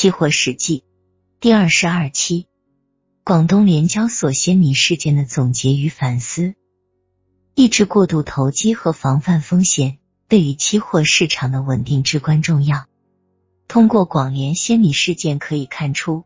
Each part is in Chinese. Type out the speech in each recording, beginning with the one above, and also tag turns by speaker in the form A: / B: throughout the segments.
A: 期货史记第二十二期：广东联交所仙米事件的总结与反思。抑制过度投机和防范风险，对于期货市场的稳定至关重要。通过广联仙米事件可以看出，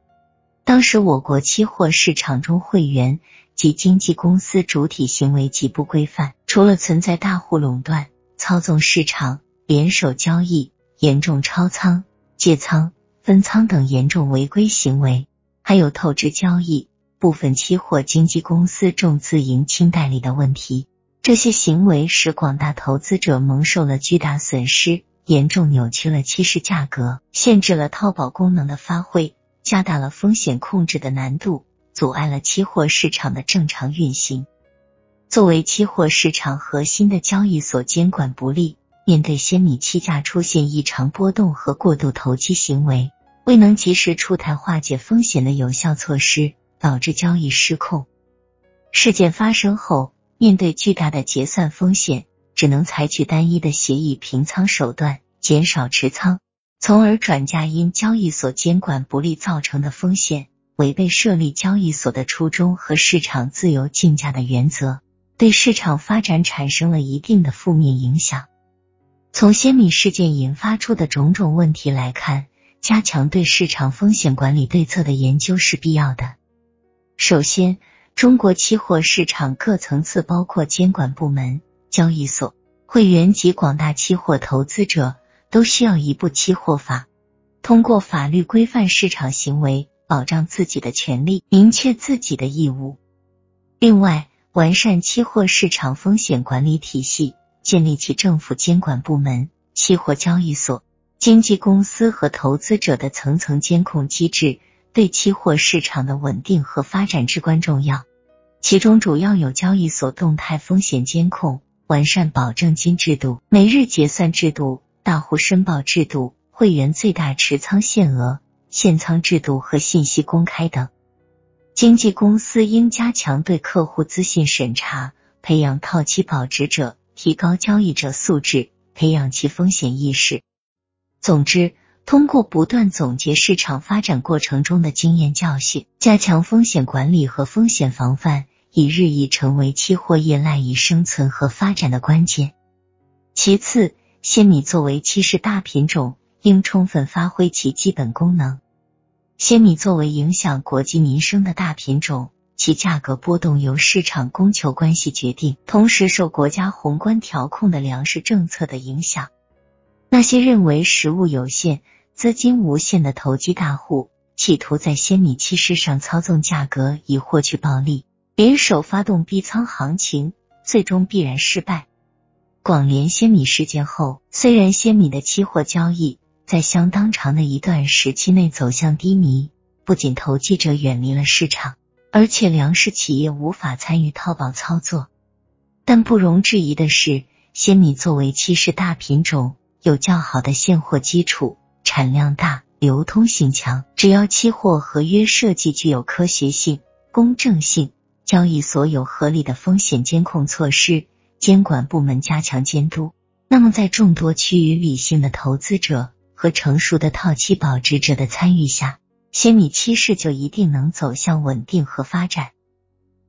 A: 当时我国期货市场中会员及经纪公司主体行为极不规范，除了存在大户垄断、操纵市场、联手交易、严重超仓、借仓。分仓等严重违规行为，还有透支交易、部分期货经纪公司重自营轻代理的问题。这些行为使广大投资者蒙受了巨大损失，严重扭曲了期市价格，限制了套保功能的发挥，加大了风险控制的难度，阻碍了期货市场的正常运行。作为期货市场核心的交易所，监管不力。面对鲜米期价出现异常波动和过度投机行为，未能及时出台化解风险的有效措施，导致交易失控。事件发生后，面对巨大的结算风险，只能采取单一的协议平仓手段，减少持仓，从而转嫁因交易所监管不力造成的风险，违背设立交易所的初衷和市场自由竞价的原则，对市场发展产生了一定的负面影响。从鲜米事件引发出的种种问题来看，加强对市场风险管理对策的研究是必要的。首先，中国期货市场各层次，包括监管部门、交易所、会员及广大期货投资者，都需要一部期货法，通过法律规范市场行为，保障自己的权利，明确自己的义务。另外，完善期货市场风险管理体系。建立起政府监管部门、期货交易所、经纪公司和投资者的层层监控机制，对期货市场的稳定和发展至关重要。其中主要有交易所动态风险监控、完善保证金制度、每日结算制度、大户申报制度、会员最大持仓限额、限仓制度和信息公开等。经纪公司应加强对客户资讯审查，培养套期保值者。提高交易者素质，培养其风险意识。总之，通过不断总结市场发展过程中的经验教训，加强风险管理和风险防范，已日益成为期货业赖以生存和发展的关键。其次，鲜米作为期市大品种，应充分发挥其基本功能。鲜米作为影响国计民生的大品种。其价格波动由市场供求关系决定，同时受国家宏观调控的粮食政策的影响。那些认为食物有限、资金无限的投机大户，企图在鲜米期市上操纵价格以获取暴利，联手发动逼仓行情，最终必然失败。广联鲜米事件后，虽然鲜米的期货交易在相当长的一段时期内走向低迷，不仅投机者远离了市场。而且粮食企业无法参与套保操作，但不容置疑的是，鲜米作为期市大品种，有较好的现货基础，产量大，流通性强。只要期货合约设计具有科学性、公正性，交易所有合理的风险监控措施，监管部门加强监督，那么在众多趋于理性的投资者和成熟的套期保值者的参与下。仙米期市就一定能走向稳定和发展。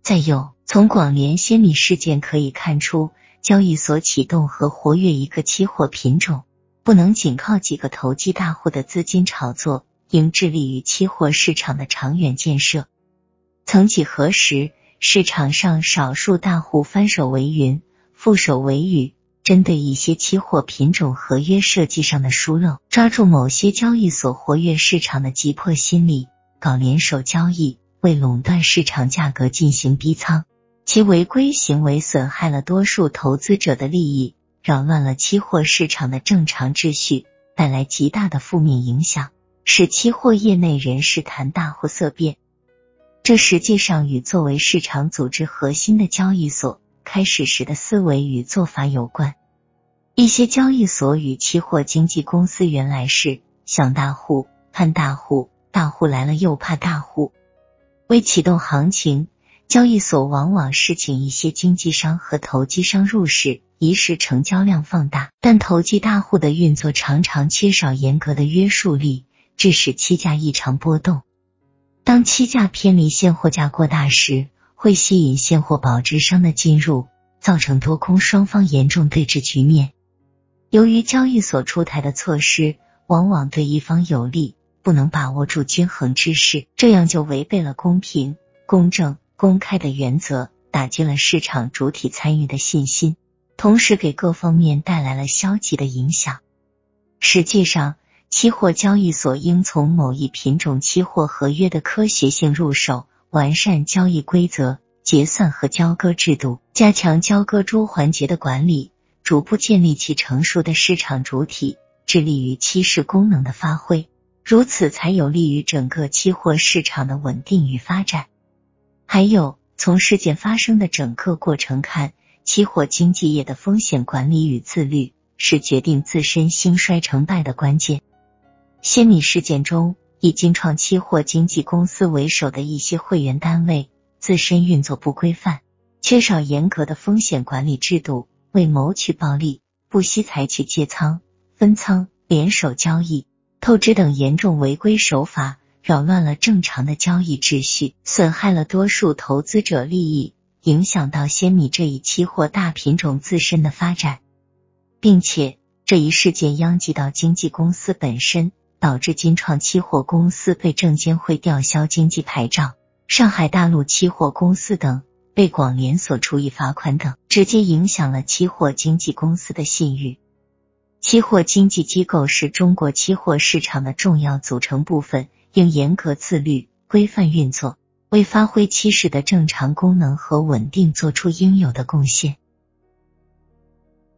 A: 再有，从广联仙米事件可以看出，交易所启动和活跃一个期货品种，不能仅靠几个投机大户的资金炒作，应致力于期货市场的长远建设。曾几何时，市场上少数大户翻手为云，覆手为雨。针对一些期货品种合约设计上的疏漏，抓住某些交易所活跃市场的急迫心理，搞联手交易，为垄断市场价格进行逼仓，其违规行为损害了多数投资者的利益，扰乱了期货市场的正常秩序，带来极大的负面影响，使期货业内人士谈大户色变。这实际上与作为市场组织核心的交易所。开始时的思维与做法有关，一些交易所与期货经纪公司原来是想大户盼大户，大户来了又怕大户。为启动行情，交易所往往是请一些经纪商和投机商入市，以使成交量放大。但投机大户的运作常常缺少严格的约束力，致使期价异常波动。当期价偏离现货价过大时，会吸引现货保值商的进入，造成多空双方严重对峙局面。由于交易所出台的措施往往对一方有利，不能把握住均衡之势，这样就违背了公平、公正、公开的原则，打击了市场主体参与的信心，同时给各方面带来了消极的影响。实际上，期货交易所应从某一品种期货合约的科学性入手，完善交易规则、结算和交割制度，加强交割诸环节的管理，逐步建立起成熟的市场主体，致力于期市功能的发挥。如此才有利于整个期货市场的稳定与发展。还有，从事件发生的整个过程看，期货经纪业的风险管理与自律是决定自身兴衰成败的关键。仙米事件中，以金创期货经纪公司为首的一些会员单位自身运作不规范，缺少严格的风险管理制度，为谋取暴利，不惜采取借仓、分仓、联手交易、透支等严重违规手法，扰乱了正常的交易秩序，损害了多数投资者利益，影响到仙米这一期货大品种自身的发展，并且这一事件殃及到经纪公司本身。导致金创期货公司被证监会吊销经纪牌照，上海大陆期货公司等被广联所处以罚款等，直接影响了期货经纪公司的信誉。期货经纪机构是中国期货市场的重要组成部分，应严格自律、规范运作，为发挥期市的正常功能和稳定做出应有的贡献。